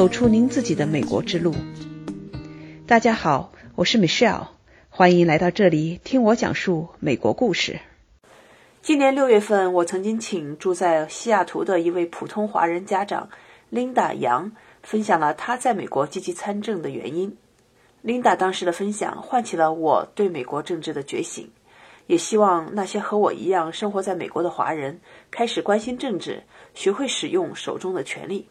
走出您自己的美国之路。大家好，我是 Michelle，欢迎来到这里听我讲述美国故事。今年六月份，我曾经请住在西雅图的一位普通华人家长 Linda 杨分享了她在美国积极参政的原因。Linda 当时的分享唤起了我对美国政治的觉醒。也希望那些和我一样生活在美国的华人开始关心政治，学会使用手中的权利。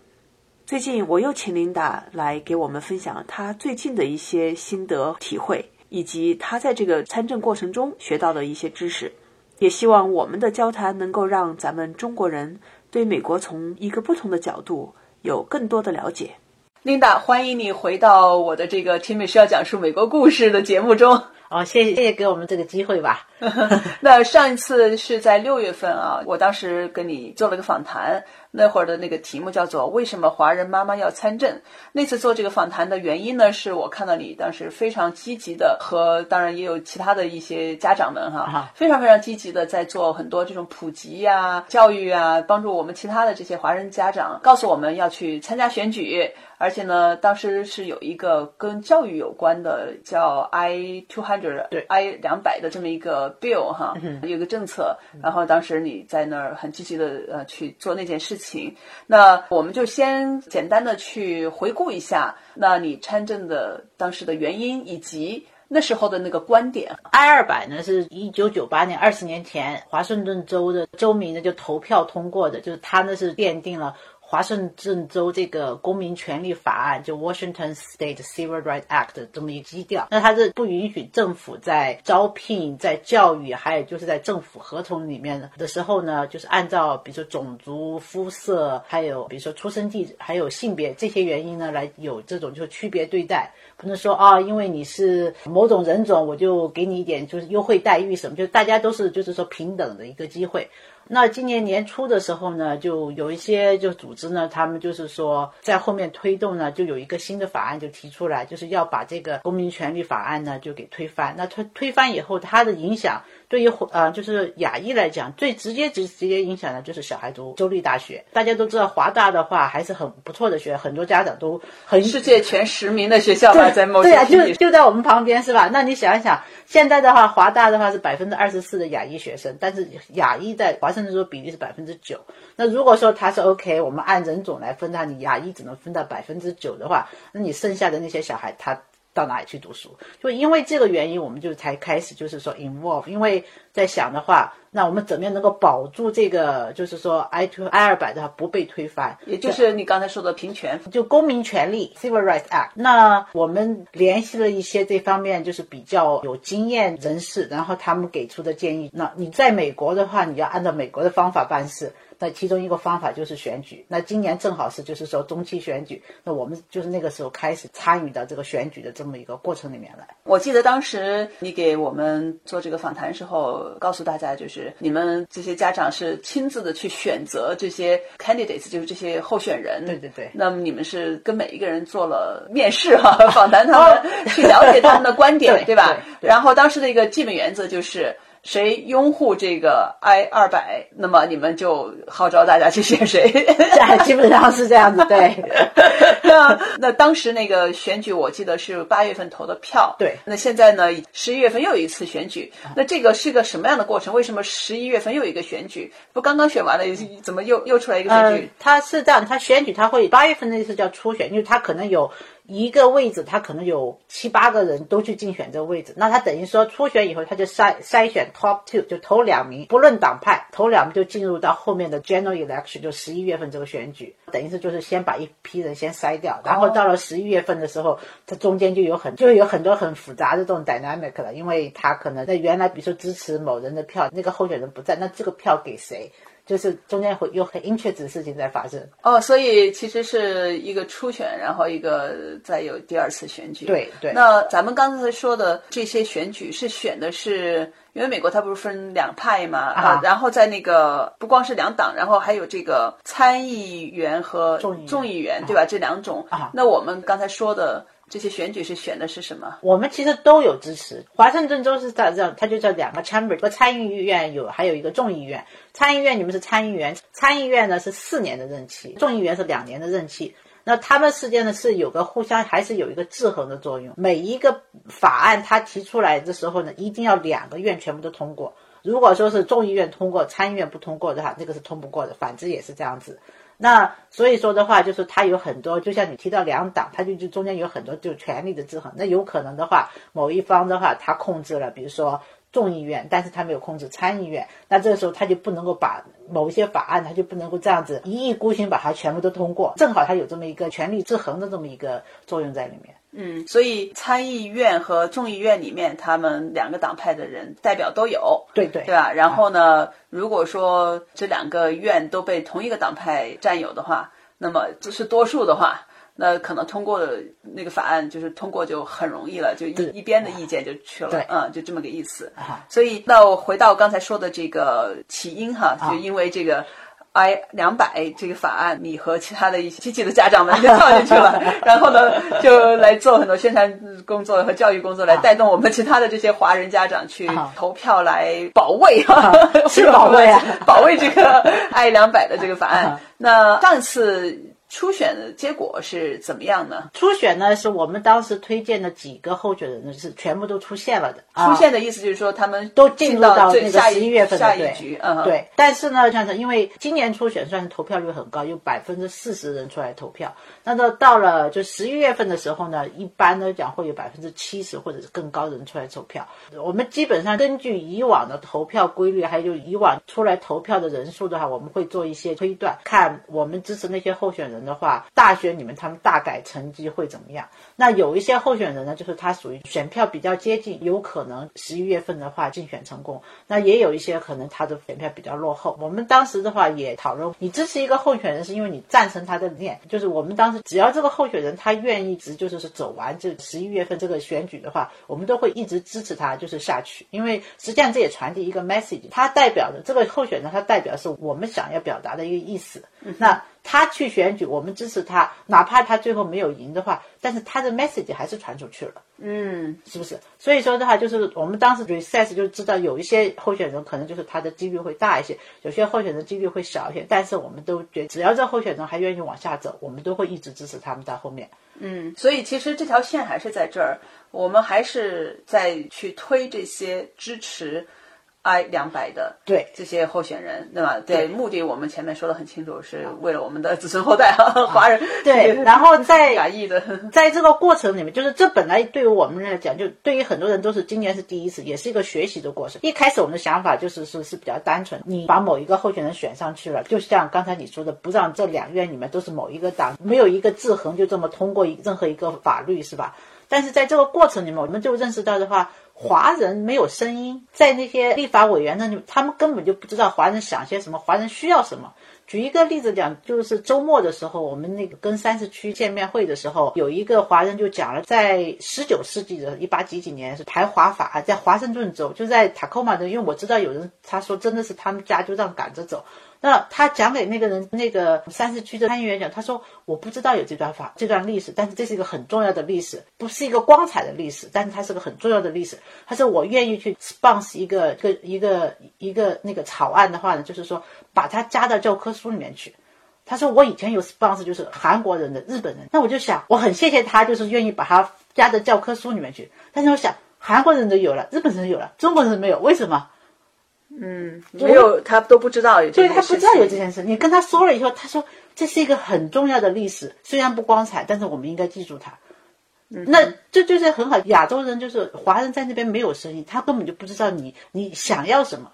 最近，我又请琳达来给我们分享她最近的一些心得体会，以及她在这个参政过程中学到的一些知识。也希望我们的交谈能够让咱们中国人对美国从一个不同的角度有更多的了解。琳达，欢迎你回到我的这个听美需要讲述美国故事的节目中。哦，谢谢谢谢给我们这个机会吧。那上一次是在六月份啊，我当时跟你做了个访谈，那会儿的那个题目叫做“为什么华人妈妈要参政”。那次做这个访谈的原因呢，是我看到你当时非常积极的，和当然也有其他的一些家长们哈，非常非常积极的在做很多这种普及呀、教育啊，帮助我们其他的这些华人家长，告诉我们要去参加选举。而且呢，当时是有一个跟教育有关的，叫 I two hundred 对 I 两百的这么一个 bill 哈，有个政策。然后当时你在那儿很积极的呃去做那件事情。那我们就先简单的去回顾一下，那你参政的当时的原因以及那时候的那个观点。I 二百呢是一九九八年二十年前华盛顿州的州民呢就投票通过的，就是他呢是奠定了。华盛顿州这个公民权利法案，就 Washington State Civil Rights Act 这么一个基调，那它是不允许政府在招聘、在教育，还有就是在政府合同里面的时候呢，就是按照比如说种族、肤色，还有比如说出生地，还有性别这些原因呢，来有这种就是区别对待，不能说啊，因为你是某种人种，我就给你一点就是优惠待遇什么，就大家都是就是说平等的一个机会。那今年年初的时候呢，就有一些就组织呢，他们就是说在后面推动呢，就有一个新的法案就提出来，就是要把这个公民权利法案呢就给推翻。那推推翻以后，它的影响。对于呃，就是亚裔来讲，最直接直直接影响的就是小孩读州立大学。大家都知道，华大的话还是很不错的学，很多家长都很世界前十名的学校吧，在某对啊，就就在我们旁边是吧？那你想一想，现在的话，华大的话是百分之二十四的亚裔学生，但是亚裔在华盛顿州比例是百分之九。那如果说他是 OK，我们按人种来分，他你亚裔只能分到百分之九的话，那你剩下的那些小孩他。到哪里去读书？就因为这个原因，我们就才开始就是说 involve。因为在想的话，那我们怎么样能够保住这个？就是说 I two I 二百的话不被推翻，也就是你刚才说的平权，就公民权利 Civil Rights Act。那我们联系了一些这方面就是比较有经验人士，然后他们给出的建议。那你在美国的话，你要按照美国的方法办事。那其中一个方法就是选举。那今年正好是就是说中期选举，那我们就是那个时候开始参与到这个选举的这么一个过程里面来。我记得当时你给我们做这个访谈时候，告诉大家就是你们这些家长是亲自的去选择这些 candidates，就是这些候选人。对对对。那么你们是跟每一个人做了面试哈，访谈他们，去了解他们的观点，对吧？然后当时的一个基本原则就是。谁拥护这个 I 二百，那么你们就号召大家去选谁，基本上是这样子。对，那那当时那个选举，我记得是八月份投的票。对，那现在呢，十一月份又有一次选举，那这个是个什么样的过程？为什么十一月份又有一个选举？不刚刚选完了，怎么又又出来一个选举？他是这样，他选举他会八月份那次叫初选，因为他可能有。一个位置，他可能有七八个人都去竞选这个位置，那他等于说初选以后，他就筛筛选 top two，就头两名，不论党派，头两名就进入到后面的 general election，就十一月份这个选举，等于是就是先把一批人先筛掉，然后到了十一月份的时候，它中间就有很就有很多很复杂的这种 dynamic 了，因为他可能在原来比如说支持某人的票，那个候选人不在，那这个票给谁？就是中间会有很 interest 的事情在发生哦，所以其实是一个初选，然后一个再有第二次选举。对对。那咱们刚才说的这些选举是选的是，因为美国它不是分两派嘛啊，然后在那个不光是两党，然后还有这个参议员和众议员，对吧？这两种啊。那我们刚才说的。这些选举是选的是什么？我们其实都有支持。华盛顿州是在这，它就叫两个 chamber，一个参议院有，还有一个众议院。参议院你们是参议员，参议院呢是四年的任期，众议员是两年的任期。那他们之间呢是有个互相还是有一个制衡的作用。每一个法案他提出来的时候呢，一定要两个院全部都通过。如果说是众议院通过，参议院不通过的话，那个是通不过的。反之也是这样子。那所以说的话，就是它有很多，就像你提到两党，它就就中间有很多就权力的制衡。那有可能的话，某一方的话，他控制了，比如说众议院，但是他没有控制参议院，那这个时候他就不能够把某一些法案，他就不能够这样子一意孤行把它全部都通过。正好他有这么一个权力制衡的这么一个作用在里面。嗯，所以参议院和众议院里面，他们两个党派的人代表都有，对对，对吧？然后呢，如果说这两个院都被同一个党派占有的话，那么这是多数的话，那可能通过的那个法案就是通过就很容易了，就一一边的意见就去了，嗯，就这么个意思。所以，那我回到刚才说的这个起因哈，就因为这个。I 两百这个法案，你和其他的一些积极的家长们就跳进去了，然后呢，就来做很多宣传工作和教育工作，来带动我们其他的这些华人家长去投票来保卫啊，是保卫啊，保卫这个 I 两百的这个法案。那上次。初选的结果是怎么样呢？初选呢，是我们当时推荐的几个候选人呢，是全部都出现了的。出现的意思就是说，他们都进入到那个十一月份下一局。嗯，对。但是呢，像是因为今年初选算是投票率很高，有百分之四十人出来投票。那到到了就十一月份的时候呢，一般来讲会有百分之七十或者是更高的人出来投票。我们基本上根据以往的投票规律，还有以往出来投票的人数的话，我们会做一些推断，看我们支持那些候选人。的话，大学里面他们大概成绩会怎么样？那有一些候选人呢，就是他属于选票比较接近，有可能十一月份的话竞选成功。那也有一些可能他的选票比较落后。我们当时的话也讨论，你支持一个候选人是因为你赞成他的理念，就是我们当时只要这个候选人他愿意直就是是走完这十一月份这个选举的话，我们都会一直支持他就是下去。因为实际上这也传递一个 message，他代表的这个候选人，他代表是我们想要表达的一个意思。那。他去选举，我们支持他，哪怕他最后没有赢的话，但是他的 message 还是传出去了，嗯，是不是？所以说的话，就是我们当时 recess 就知道有一些候选人可能就是他的几率会大一些，有些候选人几率会小一些，但是我们都觉得只要这候选人还愿意往下走，我们都会一直支持他们到后面。嗯，所以其实这条线还是在这儿，我们还是在去推这些支持。I 两百的对这些候选人，对吧？对，目的我们前面说的很清楚，是为了我们的子孙后代哈，华人。对，然后在亚裔的，在这个过程里面，就是这本来对于我们来讲，就对于很多人都是今年是第一次，也是一个学习的过程。一开始我们的想法就是是是比较单纯，你把某一个候选人选上去了，就像刚才你说的，不让这两院里面都是某一个党，没有一个制衡，就这么通过任何一个法律，是吧？但是在这个过程里面，我们就认识到的话。华人没有声音，在那些立法委员那里，他们根本就不知道华人想些什么，华人需要什么。举一个例子讲，就是周末的时候，我们那个跟三十区见面会的时候，有一个华人就讲了，在十九世纪的一八几几年是排华法，在华盛顿州，就在塔科马的，因为我知道有人他说真的是他们家就这样赶着走。那他讲给那个人，那个三十区的参议员讲，他说我不知道有这段法这段历史，但是这是一个很重要的历史，不是一个光彩的历史，但是它是个很重要的历史。他说我愿意去 sponsor 一个一个一个一个那个草案的话呢，就是说把它加到教科书里面去。他说我以前有 sponsor 就是韩国人的、日本人，那我就想我很谢谢他，就是愿意把它加到教科书里面去。但是我想韩国人都有了，日本人有了，中国人没有，为什么？嗯，没有，他都不知道有。对他不知道有这件事。你跟他说了以后，他说这是一个很重要的历史，虽然不光彩，但是我们应该记住它。那这就是很好。亚洲人就是华人在那边没有声音，他根本就不知道你你想要什么。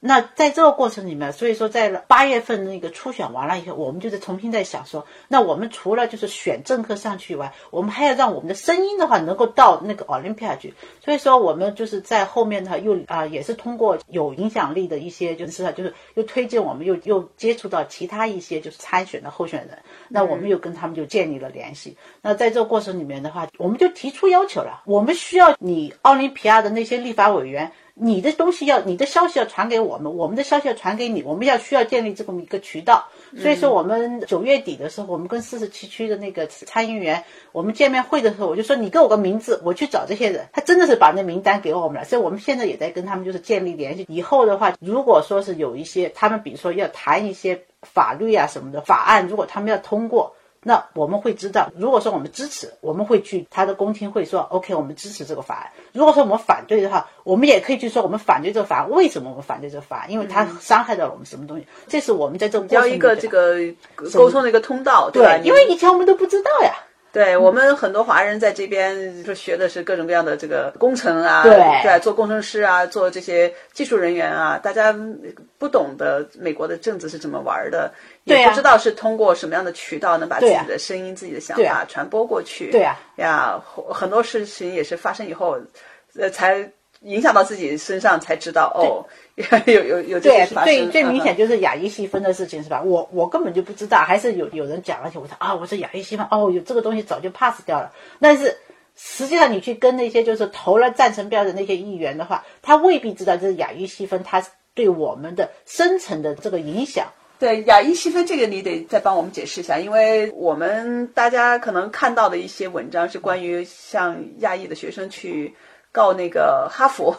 那在这个过程里面，所以说在八月份那个初选完了以后，我们就是重新在想说，那我们除了就是选政客上去以外，我们还要让我们的声音的话能够到那个奥林匹亚去。所以说我们就是在后面的话又啊也是通过有影响力的一些就是啊就是又推荐我们又又接触到其他一些就是参选的候选人，那我们又跟他们就建立了联系。那在这个过程里面的话，我们就提出要求了，我们需要你奥林匹亚的那些立法委员。你的东西要，你的消息要传给我们，我们的消息要传给你，我们要需要建立这么一个渠道。所以说，我们九月底的时候，我们跟四十七区的那个参议员，我们见面会的时候，我就说你给我个名字，我去找这些人。他真的是把那名单给我们了，所以我们现在也在跟他们就是建立联系。以后的话，如果说是有一些他们，比如说要谈一些法律啊什么的法案，如果他们要通过。那我们会知道，如果说我们支持，我们会去他的公听会说 OK，我们支持这个法案。如果说我们反对的话，我们也可以去说我们反对这个法案。为什么我们反对这个法案？因为它伤害到了我们什么东西？这是我们在这个要一个这个沟通的一个通道，对吧？因为以前我们都不知道呀。对我们很多华人在这边就学的是各种各样的这个工程啊，对，对，做工程师啊，做这些技术人员啊，大家不懂得美国的政治是怎么玩的，也不知道是通过什么样的渠道能把自己的声音、自己的想法传播过去。对呀，呀，很多事情也是发生以后，呃，才影响到自己身上，才知道哦。有有有对最最明显就是亚裔细分的事情是吧？我我根本就不知道，还是有有人讲，而且我说啊，我说亚裔细分哦，有这个东西早就 pass 掉了。但是实际上你去跟那些就是投了赞成票的那些议员的话，他未必知道这是亚裔细分，他对我们的深层的这个影响。对亚裔细分这个，你得再帮我们解释一下，因为我们大家可能看到的一些文章是关于像亚裔的学生去。告那个哈佛，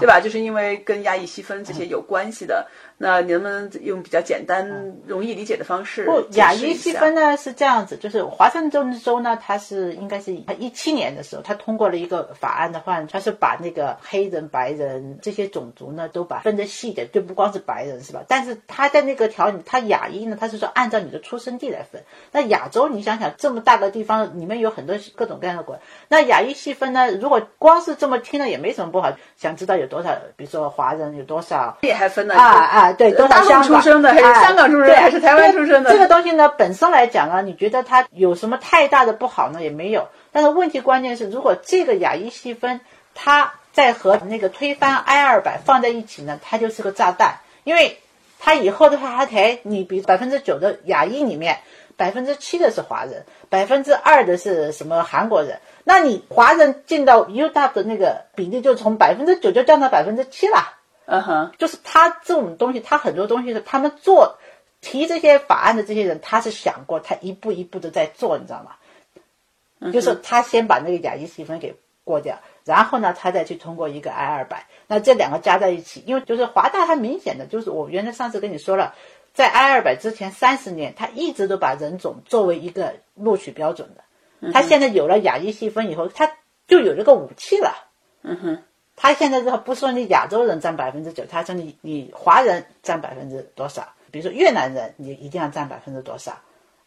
对吧？就是因为跟亚裔细分这些有关系的。那你能不能用比较简单、容易理解的方式？不，亚裔细分呢是这样子，就是华盛顿州呢，它是应该是它一七年的时候，它通过了一个法案的话，它是把那个黑人、白人这些种族呢都把分得细的，就不光是白人是吧？但是它在那个条里，它亚裔呢，它是说按照你的出生地来分。那亚洲你想想，这么大个地方，里面有很多各种各样的国，那亚裔细分呢，如果光是这么听了也没什么不好。想知道有多少，比如说华人有多少，也还分了啊啊。对，多少香港出生的，还是香港出生，还是台湾出生的？这个东西呢，本身来讲啊，你觉得它有什么太大的不好呢？也没有。但是问题关键是，如果这个亚裔细分，它在和那个推翻 I 二百放在一起呢，它就是个炸弹。因为它以后的话，它台你比百分之九的亚裔里面，百分之七的是华人，百分之二的是什么韩国人？那你华人进到 U W 的那个比例就从百分之九就降到百分之七了。嗯哼，就是他这种东西，他很多东西是他们做提这些法案的这些人，他是想过，他一步一步的在做，你知道吗？就是他先把那个亚裔细分给过掉，然后呢，他再去通过一个 I 二百，那这两个加在一起，因为就是华大，它明显的就是我原来上次跟你说了，在 I 二百之前三十年，他一直都把人种作为一个录取标准的，他现在有了亚裔细分以后，他就有这个武器了。嗯哼。他现在是不说你亚洲人占百分之九，他说你你华人占百分之多少？比如说越南人，你一定要占百分之多少？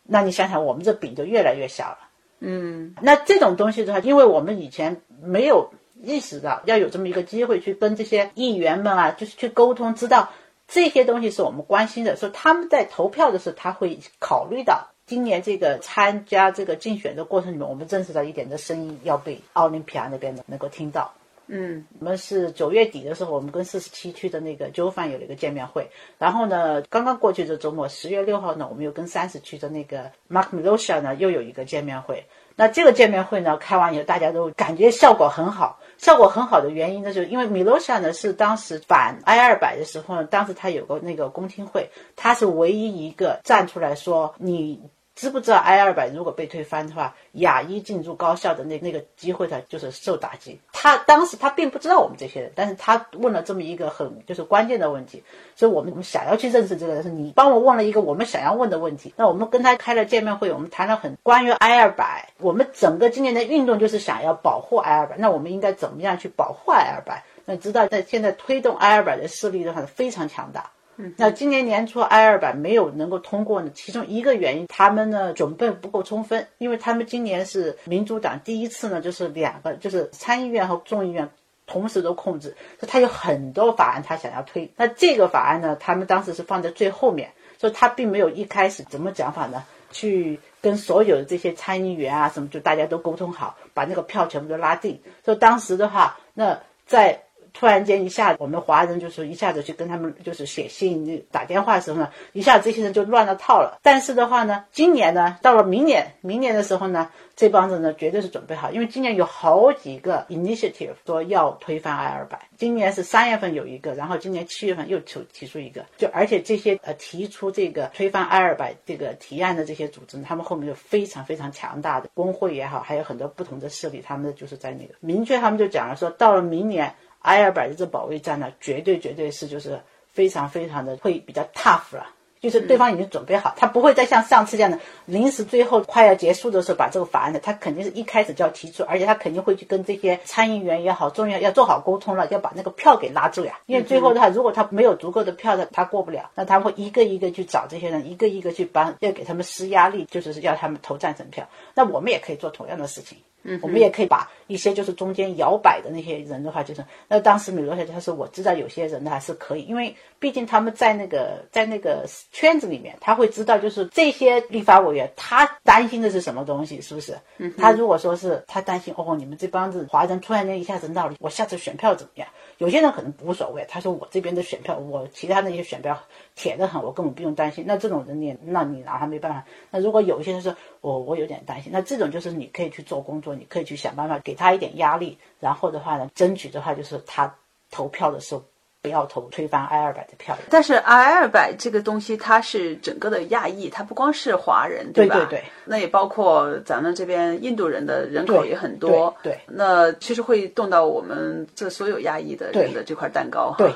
那你想想，我们这饼就越来越小了。嗯，那这种东西的话，因为我们以前没有意识到要有这么一个机会去跟这些议员们啊，就是去沟通，知道这些东西是我们关心的，说他们在投票的时候，他会考虑到今年这个参加这个竞选的过程里面，我们认识到一点的声音要被奥林匹亚那边的能够听到。嗯，我们是九月底的时候，我们跟四十七区的那个纠犯有了一个见面会。然后呢，刚刚过去的周末，十月六号呢，我们又跟三十区的那个 Mark Milosha 呢又有一个见面会。那这个见面会呢，开完以后，大家都感觉效果很好。效果很好的原因呢，就是因为 Milosha 呢是当时反 I 二百的时候呢，当时他有个那个公听会，他是唯一一个站出来说你。知不知道 I 二百如果被推翻的话，亚裔进入高校的那那个机会他就是受打击。他当时他并不知道我们这些人，但是他问了这么一个很就是关键的问题，所以我们我们想要去认识这个人，是你帮我问了一个我们想要问的问题。那我们跟他开了见面会，我们谈了很关于 I 二百，我们整个今年的运动就是想要保护 I 二百，那我们应该怎么样去保护 I 二百？那知道在现在推动 I 二百的势力的话非常强大。那今年年初 I 二版没有能够通过呢，其中一个原因，他们呢准备不够充分，因为他们今年是民主党第一次呢，就是两个就是参议院和众议院同时都控制，所以他有很多法案他想要推。那这个法案呢，他们当时是放在最后面，所以他并没有一开始怎么讲法呢，去跟所有的这些参议员啊什么，就大家都沟通好，把那个票全部都拉定。所以当时的话，那在。突然间一下，我们华人就是一下子去跟他们就是写信、打电话的时候呢，一下这些人就乱了套了。但是的话呢，今年呢，到了明年，明年的时候呢，这帮人呢绝对是准备好，因为今年有好几个 initiative 说要推翻 I 二百。今年是三月份有一个，然后今年七月份又提提出一个，就而且这些呃提出这个推翻 I 二百这个提案的这些组织，他们后面有非常非常强大的工会也好，还有很多不同的势力，他们就是在那个明确，他们就讲了说，到了明年。I 二百的这保卫战呢，绝对绝对是就是非常非常的会比较 tough 了，就是对方已经准备好，他不会再像上次这样的临时最后快要结束的时候把这个法案的，他肯定是一开始就要提出，而且他肯定会去跟这些参议员也好，众议员要做好沟通了，要把那个票给拉住呀。因为最后的话，如果他没有足够的票的，他过不了，那他会一个一个去找这些人，一个一个去帮，要给他们施压力，就是要他们投赞成票。那我们也可以做同样的事情。嗯，我们也可以把一些就是中间摇摆的那些人的话，就是那当时米罗小姐她说，我知道有些人呢还是可以，因为毕竟他们在那个在那个圈子里面，他会知道就是这些立法委员他担心的是什么东西，是不是？嗯，他如果说是他担心哦，你们这帮子华人突然间一下子闹了，我下次选票怎么样？有些人可能无所谓，他说我这边的选票，我其他那些选票铁得很，我根本不用担心。那这种人你那你拿他没办法。那如果有一些人说我我有点担心，那这种就是你可以去做工作，你可以去想办法给他一点压力，然后的话呢，争取的话就是他投票的时候不要投推翻 I 二百的票。但是 I 二百这个东西，它是整个的亚裔，它不光是华人，对吧？对对对。那也包括咱们这边印度人的人口也很多。对。那其实会动到我们这所有亚裔的人的这块蛋糕。对。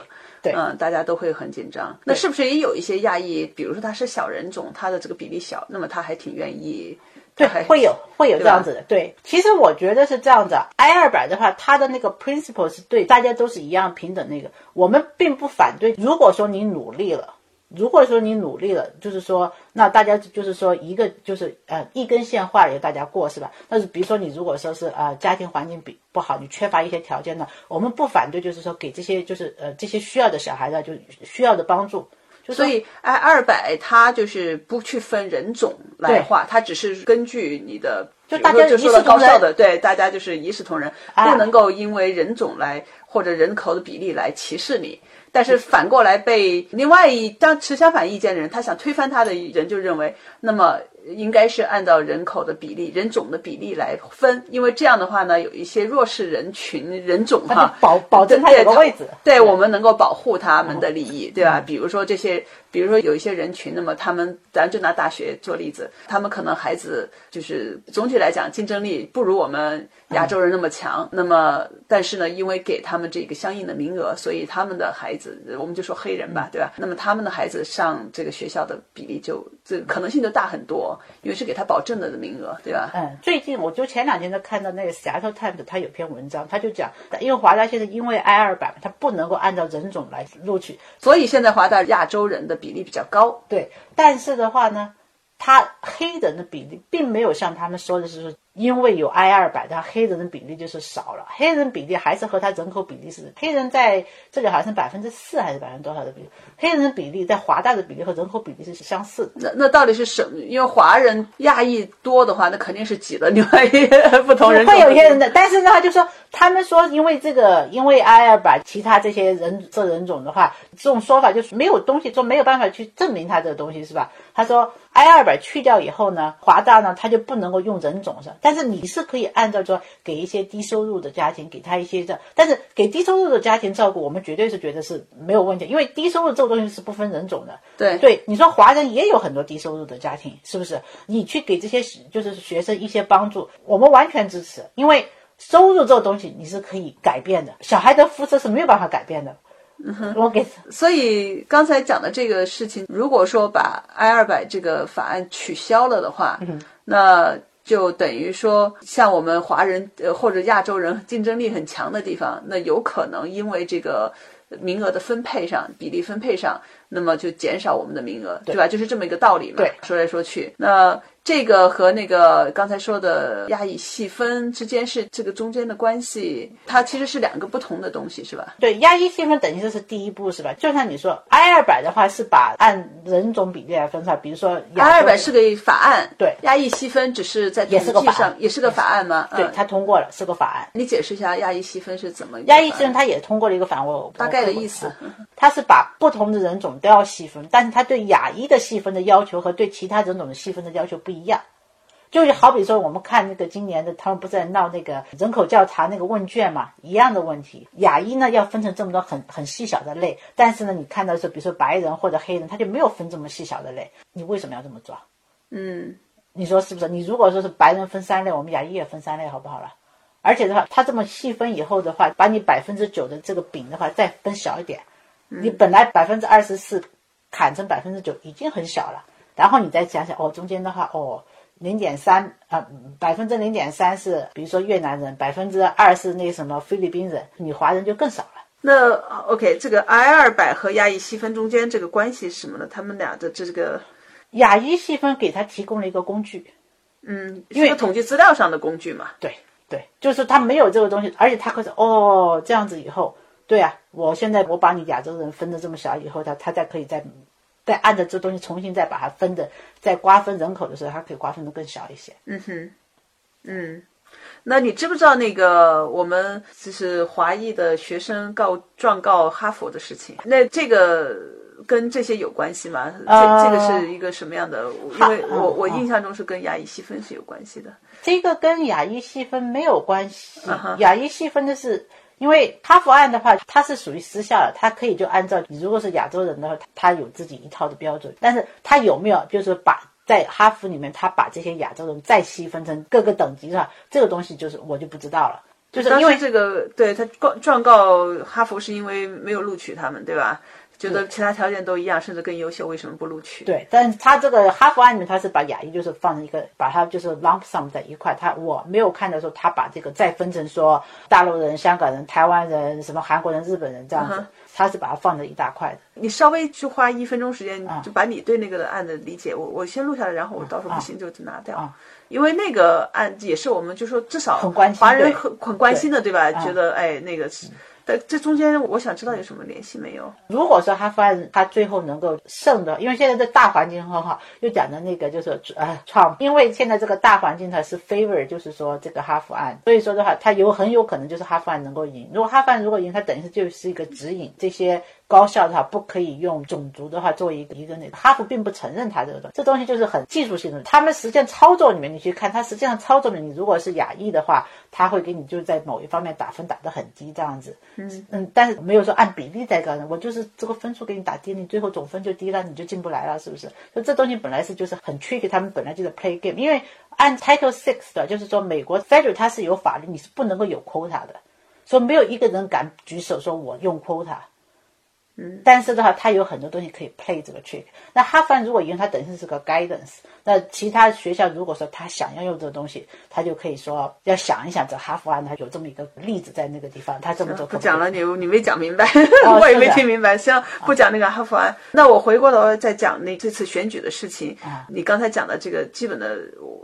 对，嗯，大家都会很紧张。那是不是也有一些亚裔，比如说他是小人种，他的这个比例小，那么他还挺愿意？对，会有会有这样子的。对，其实我觉得是这样子。I 二百的话，它的那个 principle 是对大家都是一样平等。那个我们并不反对。如果说你努力了。如果说你努力了，就是说，那大家就是说一个就是呃一根线画了，大家过是吧？但是比如说你如果说是呃家庭环境比不好，你缺乏一些条件呢，我们不反对，就是说给这些就是呃这些需要的小孩子就需要的帮助。所以 I 二百它就是不去分人种来画，它只是根据你的就大家就说了高效的对大家就是一视同仁，不能够因为人种来或者人口的比例来歧视你。但是反过来被另外一当持相反意见的人，他想推翻他的人就认为，那么。应该是按照人口的比例、人种的比例来分，因为这样的话呢，有一些弱势人群、人种哈，保保证他有个位置，对我们能够保护他们的利益，对吧？比如说这些，比如说有一些人群，那么他们，咱就拿大学做例子，他们可能孩子就是总体来讲竞争力不如我们亚洲人那么强，那么但是呢，因为给他们这个相应的名额，所以他们的孩子，我们就说黑人吧，对吧？那么他们的孩子上这个学校的比例就这可能性就大很多。因为是给他保证了的名额，对吧？嗯，最近我就前两天在看到那个《Seattle Times》，他有篇文章，他就讲，因为华大现在因为 I 二版，他不能够按照人种来录取，所以现在华大亚洲人的比例比较高。对，但是的话呢，他黑人的比例并没有像他们说的是。因为有 I 二百，他黑人的比例就是少了。黑人比例还是和他人口比例是，黑人在这里好像是百分之四还是百分之多少的比例？黑人的比例在华大的比例和人口比例是相似的。那那到底是什么？因为华人亚裔多的话，那肯定是挤了另外一不同人。会有一些人的，但是呢，就说他们说，因为这个，因为 I 二百，其他这些人这人种的话，这种说法就是没有东西，说没有办法去证明他这个东西是吧？他说 I 二百去掉以后呢，华大呢他就不能够用人种上。但是你是可以按照说给一些低收入的家庭给他一些这，但是给低收入的家庭照顾，我们绝对是觉得是没有问题，因为低收入这个东西是不分人种的。对对，你说华人也有很多低收入的家庭，是不是？你去给这些就是学生一些帮助，我们完全支持，因为收入这个东西你是可以改变的，小孩的肤色是没有办法改变的。嗯哼，我给。所以刚才讲的这个事情，如果说把 I 二百这个法案取消了的话，嗯那。就等于说，像我们华人呃或者亚洲人竞争力很强的地方，那有可能因为这个名额的分配上、比例分配上，那么就减少我们的名额，对吧？就是这么一个道理嘛。对，说来说去，那。这个和那个刚才说的亚裔细分之间是这个中间的关系，它其实是两个不同的东西，是吧？对，亚裔细分等于这是第一步，是吧？就像你说，I 二百的话是把按人种比例来分出来，比如说 I 二百是个法案，对，亚裔细分只是在统计上也是个法案吗？对，它通过了，是个法案。你解释一下亚裔细分是怎么？亚裔细分它也通过了一个法案，我大概的意思，它是把不同的人种都要细分，但是它对亚裔的细分的要求和对其他人种的细分的要求不一样。就是好比说，我们看那个今年的，他们不是在闹那个人口调查那个问卷嘛，一样的问题。亚裔呢要分成这么多很很细小的类，但是呢，你看到是比如说白人或者黑人，他就没有分这么细小的类。你为什么要这么做？嗯，你说是不是？你如果说是白人分三类，我们亚裔也分三类，好不好了？而且的话，他这么细分以后的话，把你百分之九的这个饼的话再分小一点，你本来百分之二十四。砍成百分之九已经很小了。然后你再想想，哦，中间的话，哦，零点三啊，百分之零点三是比如说越南人，百分之二是那什么菲律宾人，你华人就更少了。那 OK，这个 I 二百和亚裔细分中间这个关系是什么呢？他们俩的这个亚裔细分给他提供了一个工具，嗯，因为统计资料上的工具嘛。对对，就是他没有这个东西，而且他可是哦这样子以后，对啊，我现在我把你亚洲人分的这么小以后，他他再可以再再按照这东西重新再把它分的，再瓜分人口的时候，它可以瓜分的更小一些。嗯哼，嗯。那你知不知道那个我们就是华裔的学生告状告哈佛的事情？那这个跟这些有关系吗？这这个是一个什么样的？因为我我印象中是跟亚裔细分是有关系的。这个跟亚裔细分没有关系。亚裔细分的是，因为哈佛案的话，它是属于私校的，它可以就按照你如果是亚洲人的话，他有自己一套的标准。但是他有没有就是把？在哈佛里面，他把这些亚洲人再细分成各个等级上，这个东西就是我就不知道了。就是因为这个，对他告状告哈佛是因为没有录取他们，对吧？觉得其他条件都一样，甚至更优秀，为什么不录取？对，但是他这个哈佛案里面，他是把亚裔就是放在一个，把它就是 lump sum 在一块。他我没有看的时候，他把这个再分成说大陆人、香港人、台湾人、什么韩国人、日本人这样子，他是把它放在一大块的。你稍微去花一分钟时间，就把你对那个案的理解，我我先录下来，然后我到时候不行就拿掉，因为那个案也是我们就说至少很关心，华人很很关心的，对吧？觉得哎那个是。但这中间，我想知道有什么联系没有？如果说哈佛案他最后能够胜的，因为现在的大环境很好，又讲的那个就是呃创，因为现在这个大环境它是 favor，就是说这个哈佛案，所以说的话，他有很有可能就是哈佛案能够赢。如果哈佛案如果赢，它等于是就是一个指引这些。高校的话不可以用种族的话作为一个一个那个，哈佛并不承认它这个东西，这东西就是很技术性的。他们实际操作里面，你去看，它实际上操作里面，你如果是亚裔的话，他会给你就是在某一方面打分打得很低这样子。嗯嗯，但是没有说按比例在高的，我就是这个分数给你打低，你最后总分就低了，你就进不来了，是不是？所以这东西本来是就是很缺他们本来就是 play game，因为按 Title Six 的，就是说美国 Federal 它是有法律，你是不能够有 quota 的，所以没有一个人敢举手说我用 quota。嗯，但是的话，他有很多东西可以 play 这个 trick。那哈佛如果用它，本身是个 guidance。那其他学校如果说他想要用这个东西，他就可以说要想一想，这哈佛案它有这么一个例子在那个地方，他这么做。不讲了，你你没讲明白，我也没听明白。行，不讲那个哈佛案。那我回过头再讲那这次选举的事情。啊你刚才讲的这个基本的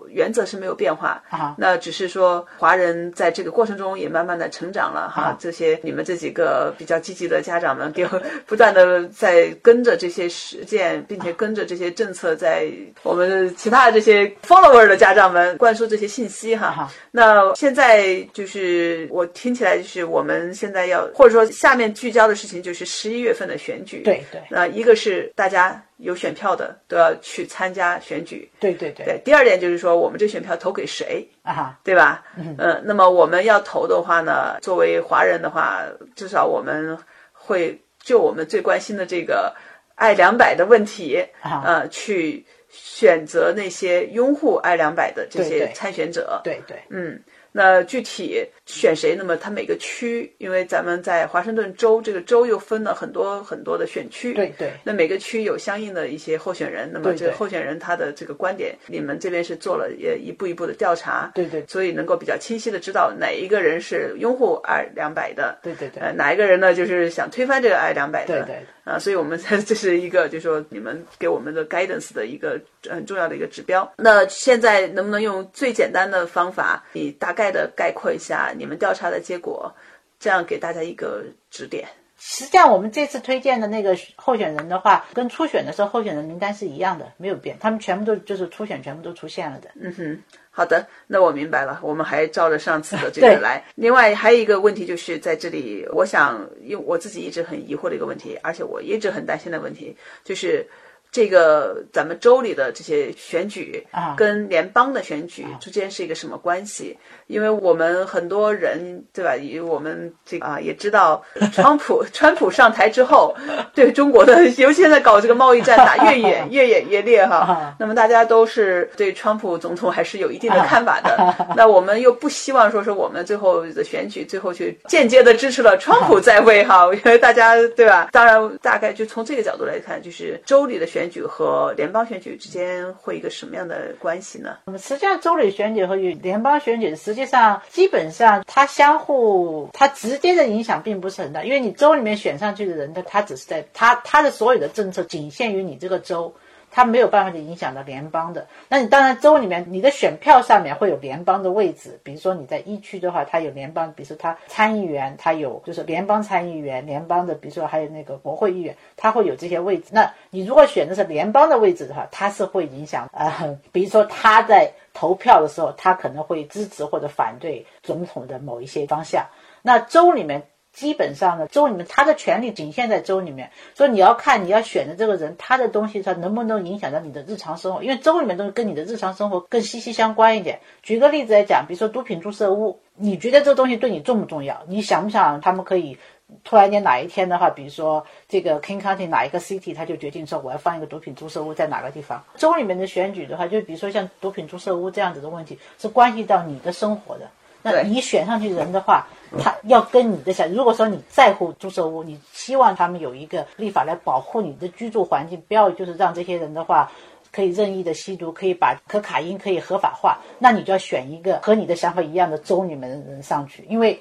原则是没有变化。啊，那只是说华人在这个过程中也慢慢的成长了哈。这些你们这几个比较积极的家长们，给不断的在跟着这些实践，并且跟着这些政策在我们。其他的这些 follower 的家长们灌输这些信息哈，那现在就是我听起来就是我们现在要或者说下面聚焦的事情就是十一月份的选举，对对，那一个是大家有选票的都要去参加选举，对对对，对，第二点就是说我们这选票投给谁啊，对吧？嗯，那么我们要投的话呢，作为华人的话，至少我们会就我们最关心的这个爱两百的问题呃，去。选择那些拥护爱两百的这些参选者，对对，嗯。那具体选谁？那么它每个区，因为咱们在华盛顿州这个州又分了很多很多的选区，对对。那每个区有相应的一些候选人，那么这个候选人他的这个观点，你们这边是做了也一步一步的调查，对对。所以能够比较清晰的知道哪一个人是拥护 I 两百的，对对对。呃，哪一个人呢？就是想推翻这个 I 两百的，对对。啊，所以我们 这是一个，就是说你们给我们的 guidance 的一个很重要的一个指标。那现在能不能用最简单的方法，你大概的概括一下你们调查的结果，这样给大家一个指点。实际上，我们这次推荐的那个候选人的话，跟初选的时候候选人名单是一样的，没有变，他们全部都就是初选全部都出现了的。嗯哼，好的，那我明白了，我们还照着上次的这个 来。另外还有一个问题就是在这里，我想因为我自己一直很疑惑的一个问题，而且我一直很担心的问题，就是这个咱们州里的这些选举啊跟联邦的选举之间是一个什么关系？因为我们很多人对吧？以我们这个啊也知道，川普川普上台之后，对中国的，尤其现在搞这个贸易战打越演 越演越烈哈啊。那么大家都是对川普总统还是有一定的看法的。那我们又不希望说是我们最后的选举最后去间接的支持了川普在位哈，因为大家对吧？当然，大概就从这个角度来看，就是州里的选选举和联邦选举之间会一个什么样的关系呢？那么实际上，州里选举和与联邦选举实际上基本上它相互，它直接的影响并不是很大，因为你州里面选上去的人，他他只是在他他的所有的政策仅限于你这个州。它没有办法去影响到联邦的。那你当然州里面你的选票上面会有联邦的位置，比如说你在一区的话，它有联邦，比如说它参议员，它有就是联邦参议员，联邦的，比如说还有那个国会议员，它会有这些位置。那你如果选的是联邦的位置的话，它是会影响呃，比如说他在投票的时候，他可能会支持或者反对总统的某一些方向。那州里面。基本上呢，州里面他的权利仅限在州里面，所以你要看你要选的这个人，他的东西他能不能影响到你的日常生活，因为州里面东西跟你的日常生活更息息相关一点。举个例子来讲，比如说毒品注射屋，你觉得这东西对你重不重要？你想不想他们可以突然间哪一天的话，比如说这个 King County 哪一个 city，他就决定说我要放一个毒品注射屋在哪个地方？州里面的选举的话，就比如说像毒品注射屋这样子的问题，是关系到你的生活的。那你选上去人的话，他要跟你的想，如果说你在乎注射屋，你希望他们有一个立法来保护你的居住环境，不要就是让这些人的话可以任意的吸毒，可以把可卡因可以合法化，那你就要选一个和你的想法一样的州里面的人上去，因为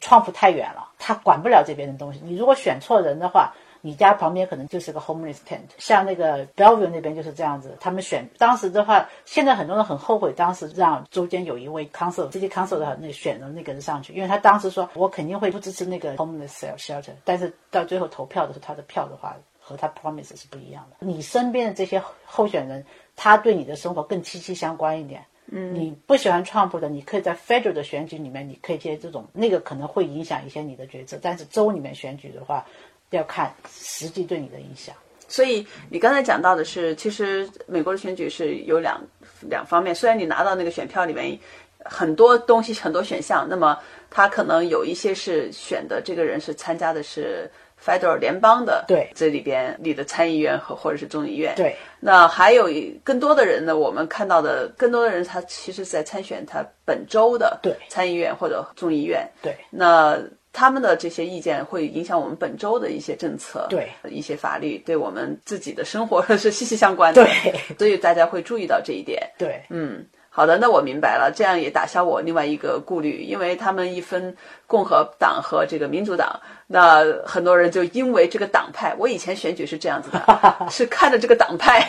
川普太远了，他管不了这边的东西。你如果选错人的话。你家旁边可能就是个 homeless tent，像那个 Bellevue 那边就是这样子。他们选当时的话，现在很多人很后悔当时让中间有一位 council，这些 council 的那选的那个人上去，因为他当时说我肯定会不支持那个 homeless shelter，但是到最后投票的时候，他的票的话和他 promise 是不一样的。你身边的这些候选人，他对你的生活更息息相关一点。嗯，你不喜欢 Trump 的，你可以在 federal 的选举里面，你可以接这种那个可能会影响一些你的决策，但是州里面选举的话。要看实际对你的影响，所以你刚才讲到的是，其实美国的选举是有两两方面。虽然你拿到那个选票里面很多东西、很多选项，那么他可能有一些是选的这个人是参加的是 federal 联邦的，对，这里边你的参议院和或者是众议院，对。那还有更多的人呢？我们看到的更多的人，他其实是在参选他本州的对参议院或者众议院，对。那他们的这些意见会影响我们本周的一些政策，对。一些法律，对我们自己的生活是息息相关的，对，所以大家会注意到这一点，对，嗯。好的，那我明白了，这样也打消我另外一个顾虑，因为他们一分共和党和这个民主党，那很多人就因为这个党派，我以前选举是这样子的，是看着这个党派，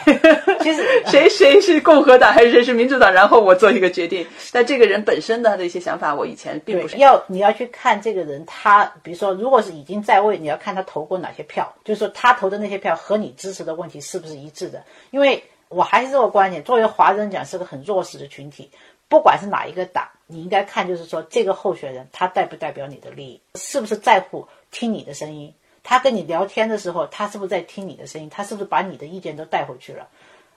其实 谁谁是共和党还是谁是民主党，然后我做一个决定。但这个人本身的他的一些想法，我以前并不是要你要去看这个人，他比如说，如果是已经在位，你要看他投过哪些票，就是说他投的那些票和你支持的问题是不是一致的，因为。我还是这个观点，作为华人讲，是个很弱势的群体。不管是哪一个党，你应该看，就是说这个候选人他代不代表你的利益，是不是在乎听你的声音？他跟你聊天的时候，他是不是在听你的声音？他是不是把你的意见都带回去了？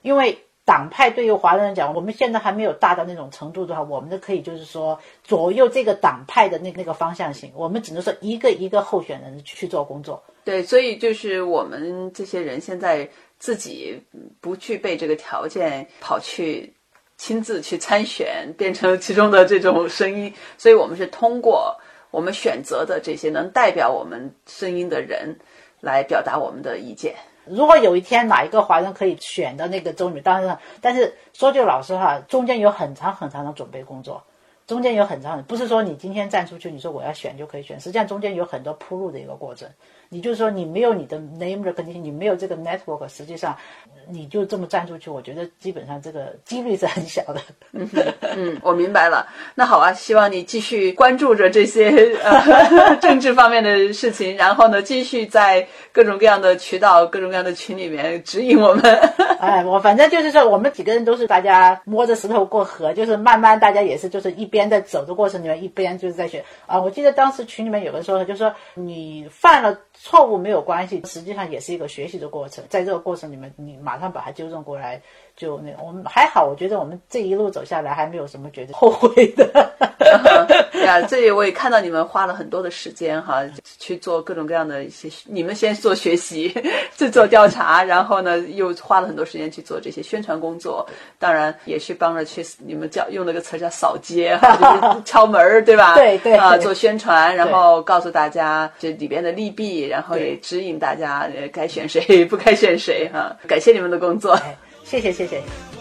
因为党派对于华人来讲，我们现在还没有大到那种程度的话，我们都可以就是说左右这个党派的那那个方向性。我们只能说一个一个候选人去做工作。对，所以就是我们这些人现在。自己不具备这个条件，跑去亲自去参选，变成其中的这种声音，所以我们是通过我们选择的这些能代表我们声音的人来表达我们的意见。如果有一天哪一个华人可以选的那个州女，当然，但是说句老实话，中间有很长很长的准备工作，中间有很长的，不是说你今天站出去，你说我要选就可以选，实际上中间有很多铺路的一个过程。你就是说，你没有你的 name recognition，你没有这个 network，实际上你就这么站出去，我觉得基本上这个几率是很小的。嗯，我明白了。那好啊，希望你继续关注着这些 呃 政治方面的事情，然后呢，继续在各种各样的渠道、各种各样的群里面指引我们。哎，我反正就是说，我们几个人都是大家摸着石头过河，就是慢慢大家也是就是一边。在走的过程里面，一边就是在学啊。我记得当时群里面有个说，就说你犯了错误没有关系，实际上也是一个学习的过程，在这个过程里面，你马上把它纠正过来。就那我们还好，我觉得我们这一路走下来还没有什么觉得后悔的。呀，这里我也看到你们花了很多的时间哈，去做各种各样的一些。你们先做学习，再做调查，然后呢又花了很多时间去做这些宣传工作。当然也是帮着去，你们叫用那个词叫扫街哈，敲门儿对吧？对对啊，做宣传，然后告诉大家这里边的利弊，然后也指引大家该选谁不该选谁哈。感谢你们的工作。谢谢谢谢。